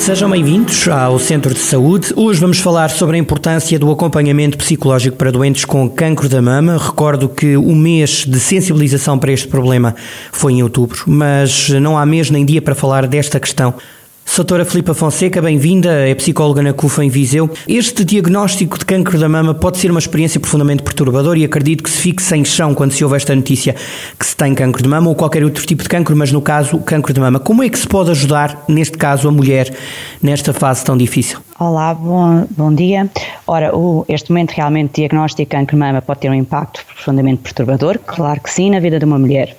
Sejam bem-vindos ao Centro de Saúde. Hoje vamos falar sobre a importância do acompanhamento psicológico para doentes com cancro da mama. Recordo que o mês de sensibilização para este problema foi em outubro, mas não há mês nem dia para falar desta questão. Doutora Filipa Fonseca, bem-vinda, é psicóloga na CUFA em Viseu. Este diagnóstico de cancro da mama pode ser uma experiência profundamente perturbadora e acredito que se fique sem chão quando se ouve esta notícia que se tem cancro de mama ou qualquer outro tipo de cancro, mas no caso, cancro de mama. Como é que se pode ajudar, neste caso, a mulher nesta fase tão difícil? Olá, bom, bom dia. Ora, o, este momento realmente diagnóstico de cancro de mama pode ter um impacto profundamente perturbador, claro que sim, na vida de uma mulher.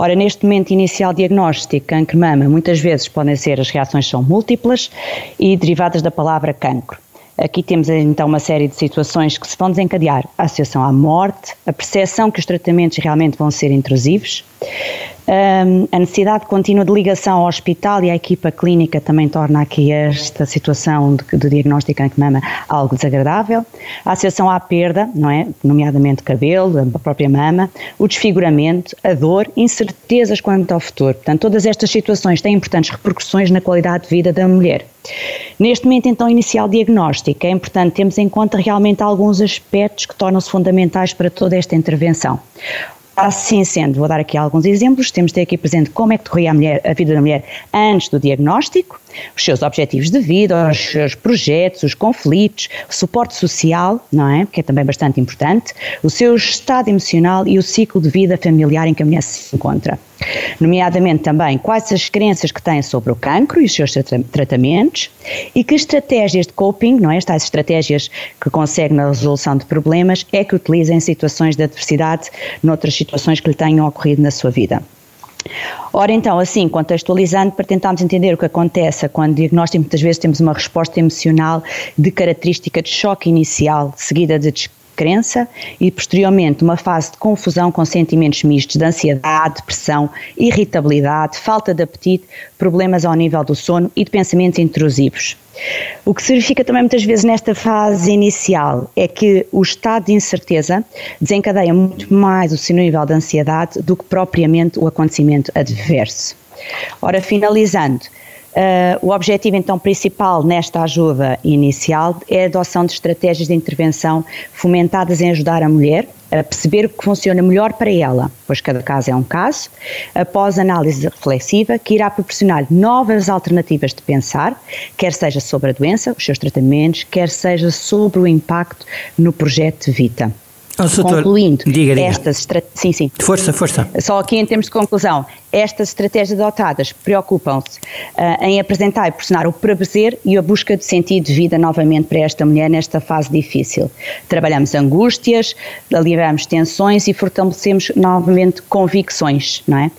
Ora, neste momento inicial diagnóstico, cancro mama, muitas vezes podem ser, as reações são múltiplas e derivadas da palavra cancro. Aqui temos então uma série de situações que se vão desencadear: a associação à morte, a percepção que os tratamentos realmente vão ser intrusivos, a necessidade contínua de ligação ao hospital e à equipa clínica também torna aqui esta situação de, de diagnóstico de mama algo desagradável. A associação à perda, não é? Nomeadamente cabelo, a própria mama, o desfiguramento, a dor, incertezas quanto ao futuro. Portanto, todas estas situações têm importantes repercussões na qualidade de vida da mulher. Neste momento, então, inicial diagnóstico, é importante termos em conta realmente alguns aspectos que tornam-se fundamentais para toda esta intervenção. Assim sendo, vou dar aqui alguns exemplos. Temos de ter aqui presente como é que decorria a, mulher, a vida da mulher antes do diagnóstico, os seus objetivos de vida, os seus projetos, os conflitos, o suporte social, não é? Que é também bastante importante, o seu estado emocional e o ciclo de vida familiar em que a mulher se encontra. Nomeadamente também quais as crenças que têm sobre o cancro e os seus tratamentos e que estratégias de coping, não é? Estas estratégias que conseguem na resolução de problemas é que utiliza em situações de adversidade, noutras situações que lhe tenham ocorrido na sua vida. Ora, então, assim, contextualizando, para tentarmos entender o que acontece quando diagnóstico, muitas vezes temos uma resposta emocional de característica de choque inicial, seguida de crença e posteriormente uma fase de confusão com sentimentos mistos de ansiedade, depressão, irritabilidade, falta de apetite, problemas ao nível do sono e de pensamentos intrusivos. O que se verifica também muitas vezes nesta fase inicial é que o estado de incerteza desencadeia muito mais o seu nível de ansiedade do que propriamente o acontecimento adverso. Ora, finalizando, Uh, o objetivo então principal nesta ajuda inicial é a adoção de estratégias de intervenção fomentadas em ajudar a mulher a perceber o que funciona melhor para ela, pois cada caso é um caso, após análise reflexiva que irá proporcionar novas alternativas de pensar, quer seja sobre a doença, os seus tratamentos, quer seja sobre o impacto no projeto de Vita. Oh, Concluindo, diga, diga. estas sim, sim. Força, força. Só aqui em termos de conclusão, estas estratégias adotadas preocupam-se uh, em apresentar e proporcionar o prazer e a busca de sentido de vida novamente para esta mulher nesta fase difícil. Trabalhamos angústias, aliviamos tensões e fortalecemos novamente convicções, não é?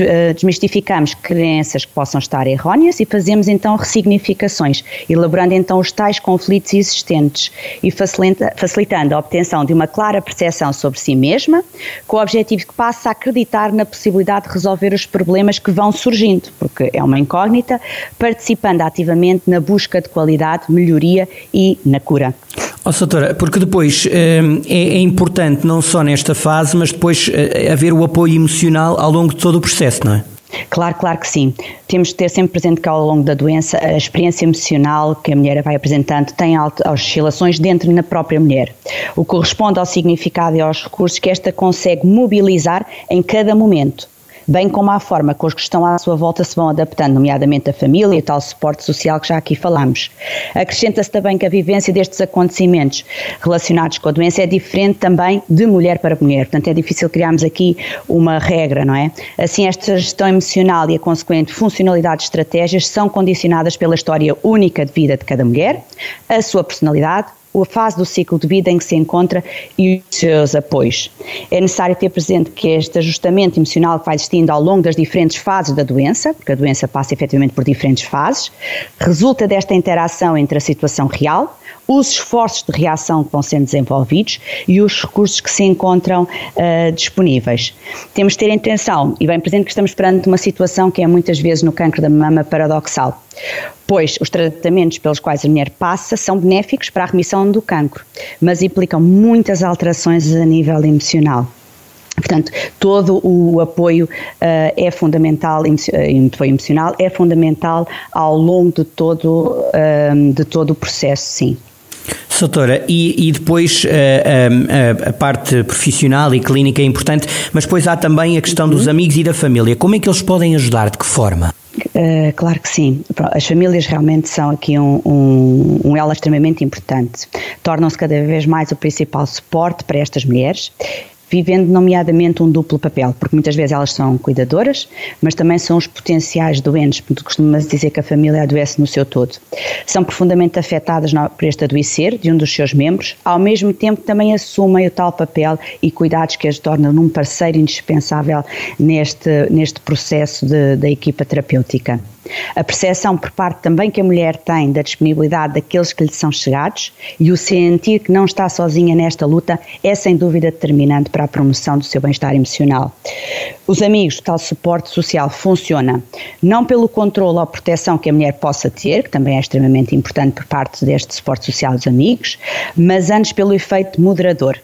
Eh, desmistificamos crenças que possam estar erróneas e fazemos então ressignificações, elaborando então os tais conflitos existentes e facilita, facilitando a obtenção de uma clara percepção sobre si mesma, com o objetivo que passe a acreditar na possibilidade de resolver os problemas que vão surgindo, porque é uma incógnita, participando ativamente na busca de qualidade, melhoria e na cura. Oh, doutora, porque depois eh, é, é, importante não só nesta fase, mas depois eh, haver o apoio emocional ao longo de todo o processo, não é? Claro, claro que sim. Temos de ter sempre presente que ao longo da doença a experiência emocional que a mulher vai apresentando tem oscilações dentro na própria mulher, o que corresponde ao significado e aos recursos que esta consegue mobilizar em cada momento bem como à forma que os que estão à sua volta se vão adaptando, nomeadamente a família e tal suporte social que já aqui falámos. Acrescenta-se também que a vivência destes acontecimentos relacionados com a doença é diferente também de mulher para mulher, portanto é difícil criarmos aqui uma regra, não é? Assim, esta gestão emocional e a consequente funcionalidade de estratégias são condicionadas pela história única de vida de cada mulher, a sua personalidade, a fase do ciclo de vida em que se encontra e os seus apoios. É necessário ter presente que este ajustamento emocional que vai existindo ao longo das diferentes fases da doença, porque a doença passa efetivamente por diferentes fases, resulta desta interação entre a situação real, os esforços de reação que vão sendo desenvolvidos e os recursos que se encontram uh, disponíveis. Temos de ter atenção e bem presente que estamos perante uma situação que é muitas vezes no cancro da mama paradoxal pois os tratamentos pelos quais a mulher passa são benéficos para a remissão do cancro, mas implicam muitas alterações a nível emocional. Portanto, todo o apoio uh, é fundamental, uh, foi emocional, é fundamental ao longo de todo, de todo o processo, sim. Doutora, e, e depois a, a, parte profissional e clínica é importante, mas depois há também a questão uhum. dos amigos e da família. Como é que eles podem ajudar? De que forma? Uh, claro que sim. As famílias realmente são aqui um, um, um elo extremamente importante. Tornam-se cada vez mais o principal suporte para estas mulheres vivendo nomeadamente um duplo papel, porque muitas vezes elas são cuidadoras, mas também são os potenciais doentes, porque costuma-se dizer que a família adoece no seu todo. São profundamente afetadas por este adoecer de um dos seus membros, ao mesmo tempo também assumem o tal papel e cuidados que as tornam num parceiro indispensável neste, neste processo da equipa terapêutica. A percepção por parte também que a mulher tem da disponibilidade daqueles que lhe são chegados e o sentir que não está sozinha nesta luta é sem dúvida determinante para a promoção do seu bem-estar emocional. Os amigos, tal suporte social funciona não pelo controle ou proteção que a mulher possa ter, que também é extremamente importante por parte deste suporte social dos amigos, mas antes pelo efeito moderador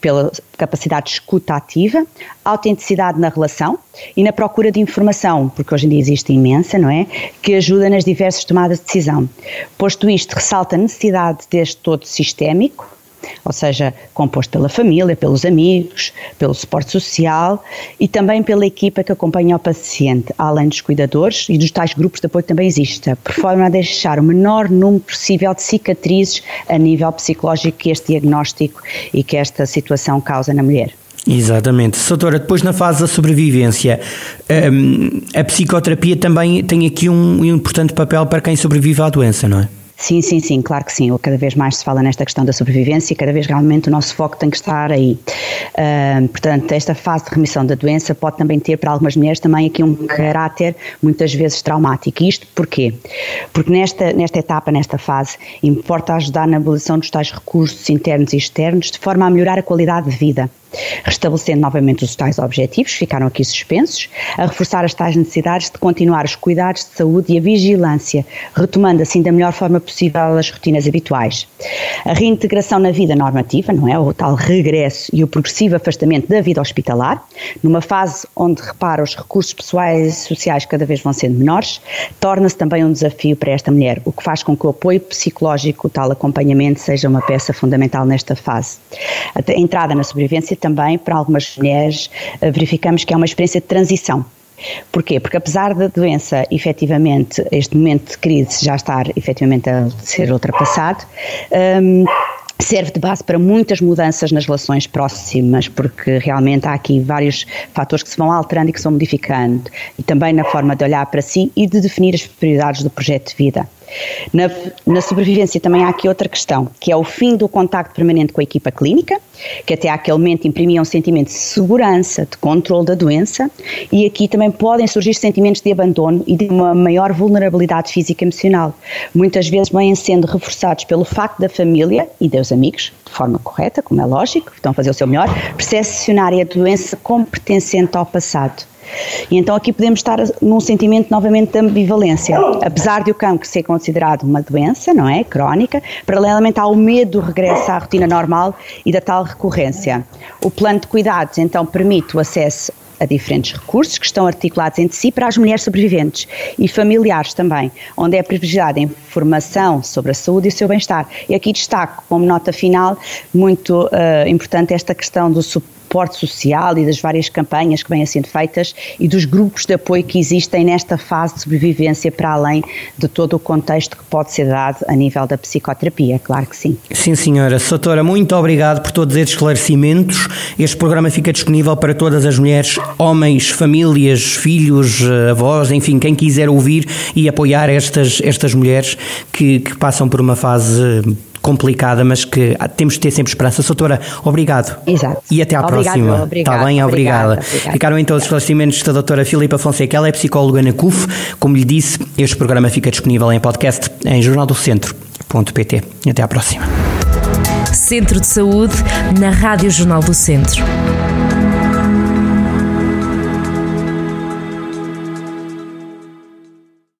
pela capacidade de escuta ativa, autenticidade na relação e na procura de informação, porque hoje em dia existe imensa, não é? Que ajuda nas diversas tomadas de decisão. Posto isto, ressalta a necessidade deste todo sistémico, ou seja, composto pela família, pelos amigos, pelo suporte social e também pela equipa que acompanha o paciente, além dos cuidadores e dos tais grupos de apoio que também existem, por forma a deixar o menor número possível de cicatrizes a nível psicológico que este diagnóstico e que esta situação causa na mulher. Exatamente. Doutora, depois na fase da sobrevivência, hum, a psicoterapia também tem aqui um importante papel para quem sobrevive à doença, não é? Sim, sim, sim, claro que sim. Cada vez mais se fala nesta questão da sobrevivência e cada vez realmente o nosso foco tem que estar aí. Uh, portanto, esta fase de remissão da doença pode também ter para algumas mulheres também aqui um caráter muitas vezes traumático. Isto porquê? Porque nesta, nesta etapa, nesta fase, importa ajudar na abolição dos tais recursos internos e externos de forma a melhorar a qualidade de vida restabelecendo novamente os tais objetivos, ficaram aqui suspensos, a reforçar as tais necessidades de continuar os cuidados de saúde e a vigilância, retomando assim da melhor forma possível as rotinas habituais. A reintegração na vida normativa, não é? O tal regresso e o progressivo afastamento da vida hospitalar, numa fase onde, repara, os recursos pessoais e sociais cada vez vão sendo menores, torna-se também um desafio para esta mulher, o que faz com que o apoio psicológico, o tal acompanhamento, seja uma peça fundamental nesta fase. A entrada na sobrevivência também, para algumas mulheres, eh, verificamos que é uma experiência de transição. Porquê? Porque apesar da doença, efetivamente, este momento de crise já estar efetivamente a ser ultrapassado, um, serve de base para muitas mudanças nas relações próximas, porque realmente há aqui vários fatores que se vão alterando e que se vão modificando, e também na forma de olhar para si e de definir as prioridades do projeto de vida. Na, na, sobrevivência também há aqui outra questão, que é o fim do contacto permanente com a equipa clínica, que até aquele momento imprimia um sentimento de segurança, de controle da doença, e aqui também podem surgir sentimentos de abandono e de uma maior vulnerabilidade física e emocional, muitas vezes vêm sendo reforçados pelo facto da família e dos amigos, de forma correta, como é lógico, estão a fazer o seu melhor, percepcionarem a doença como pertencente ao passado. E então aqui podemos estar num sentimento novamente de ambivalência. Apesar de o cancro ser considerado uma doença, não é? Crónica, paralelamente há o medo do regresso à rotina normal e da tal recorrência. O plano de cuidados então permite o acesso a diferentes recursos que estão articulados entre si para as mulheres sobreviventes e familiares também, onde é privilegiada a informação sobre a saúde e o seu bem-estar. E aqui destaco como nota final muito uh, importante esta questão do suporte suporte social e das várias campanhas que vêm sendo feitas e dos grupos de apoio que existem nesta fase de sobrevivência para além de todo o contexto que pode ser dado a nível da psicoterapia, claro que sim. Sim, senhora. Soutora, muito obrigado por todos estes esclarecimentos. Este programa fica disponível para todas as mulheres, homens, famílias, filhos, eh, avós, enfim, quem quiser ouvir e apoiar estas, estas mulheres que, que passam por uma fase complicada, mas que temos de ter sempre esperança. Soutora, obrigado. Exato. E até à obrigado, próxima. Obrigado, Está bem? Obrigada. Obrigada. Ficaram então os esclarecimentos da doutora Filipa Fonseca. Ela é psicóloga na CUF. Como lhe disse, este programa fica disponível em podcast em Jornal do Centro centro.pt. Até à próxima. Centro de Saúde na Rádio Jornal do Centro.